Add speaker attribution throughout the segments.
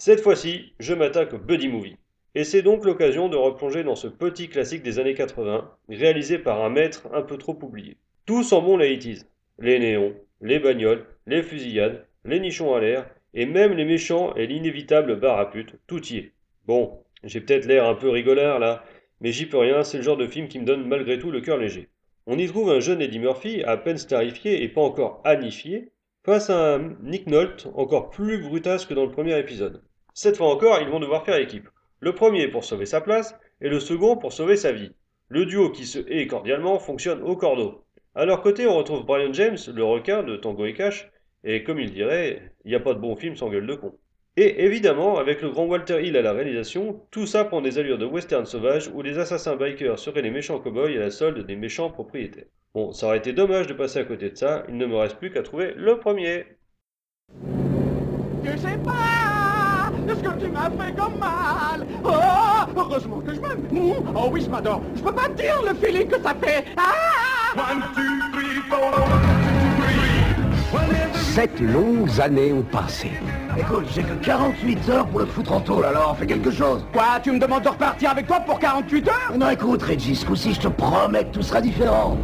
Speaker 1: Cette fois-ci, je m'attaque au buddy movie. Et c'est donc l'occasion de replonger dans ce petit classique des années 80, réalisé par un maître un peu trop oublié. Tout sent bon 80 Les néons, les bagnoles, les fusillades, les nichons à l'air, et même les méchants et l'inévitable bar à pute, tout y est. Bon, j'ai peut-être l'air un peu rigolard là, mais j'y peux rien, c'est le genre de film qui me donne malgré tout le cœur léger. On y trouve un jeune Eddie Murphy, à peine starifié et pas encore anifié, face à un Nick Nolte encore plus brutasse que dans le premier épisode. Cette fois encore, ils vont devoir faire équipe. Le premier pour sauver sa place, et le second pour sauver sa vie. Le duo qui se hait cordialement fonctionne au cordeau. À leur côté, on retrouve Brian James, le requin de Tango et Cash, et comme il dirait, il n'y a pas de bon film sans gueule de con. Et évidemment, avec le grand Walter Hill à la réalisation, tout ça prend des allures de western sauvage où les assassins bikers seraient les méchants cowboys à la solde des méchants propriétaires. Bon, ça aurait été dommage de passer à côté de ça, il ne me reste plus qu'à trouver le premier.
Speaker 2: Je sais pas m'as fait comme mal. Oh, heureusement que je m'aime. Oh oui, je m'adore. Je peux pas te dire le feeling que ça fait. Ah
Speaker 3: One, two, three, four. One, two, three.
Speaker 4: Sept longues années ont passé.
Speaker 5: Écoute, j'ai que 48 heures pour le foutre en tôle, alors fais quelque chose.
Speaker 2: Quoi, tu me demandes de repartir avec toi pour 48 heures?
Speaker 5: Non, écoute, Reggie, ce coup-ci, je te promets que tout sera différent.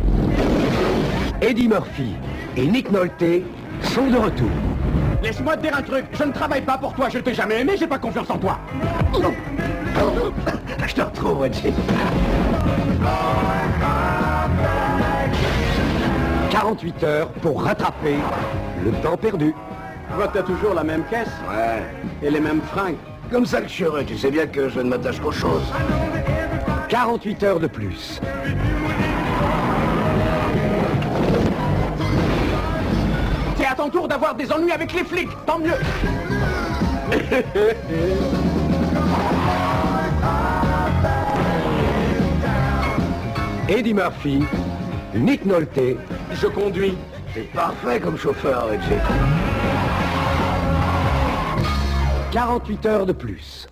Speaker 4: Eddie Murphy et Nick Nolte sont de retour.
Speaker 2: Laisse-moi te dire un truc. Je ne travaille pas pour toi. Je t'ai jamais aimé. J'ai pas confiance en toi.
Speaker 5: Je te retrouve, Reggie.
Speaker 4: 48 heures pour rattraper le temps perdu.
Speaker 6: Je vois que t'as toujours la même caisse
Speaker 5: Ouais.
Speaker 6: et les mêmes fringues.
Speaker 5: Comme ça que je serai, tu sais bien que je ne m'attache qu'aux choses.
Speaker 4: 48 heures de plus.
Speaker 2: Ton tour d'avoir des ennuis avec les flics. Tant mieux.
Speaker 4: Eddie Murphy, Nick Nolte,
Speaker 2: Je conduis.
Speaker 5: C'est parfait comme chauffeur, Reggie.
Speaker 4: 48 heures de plus.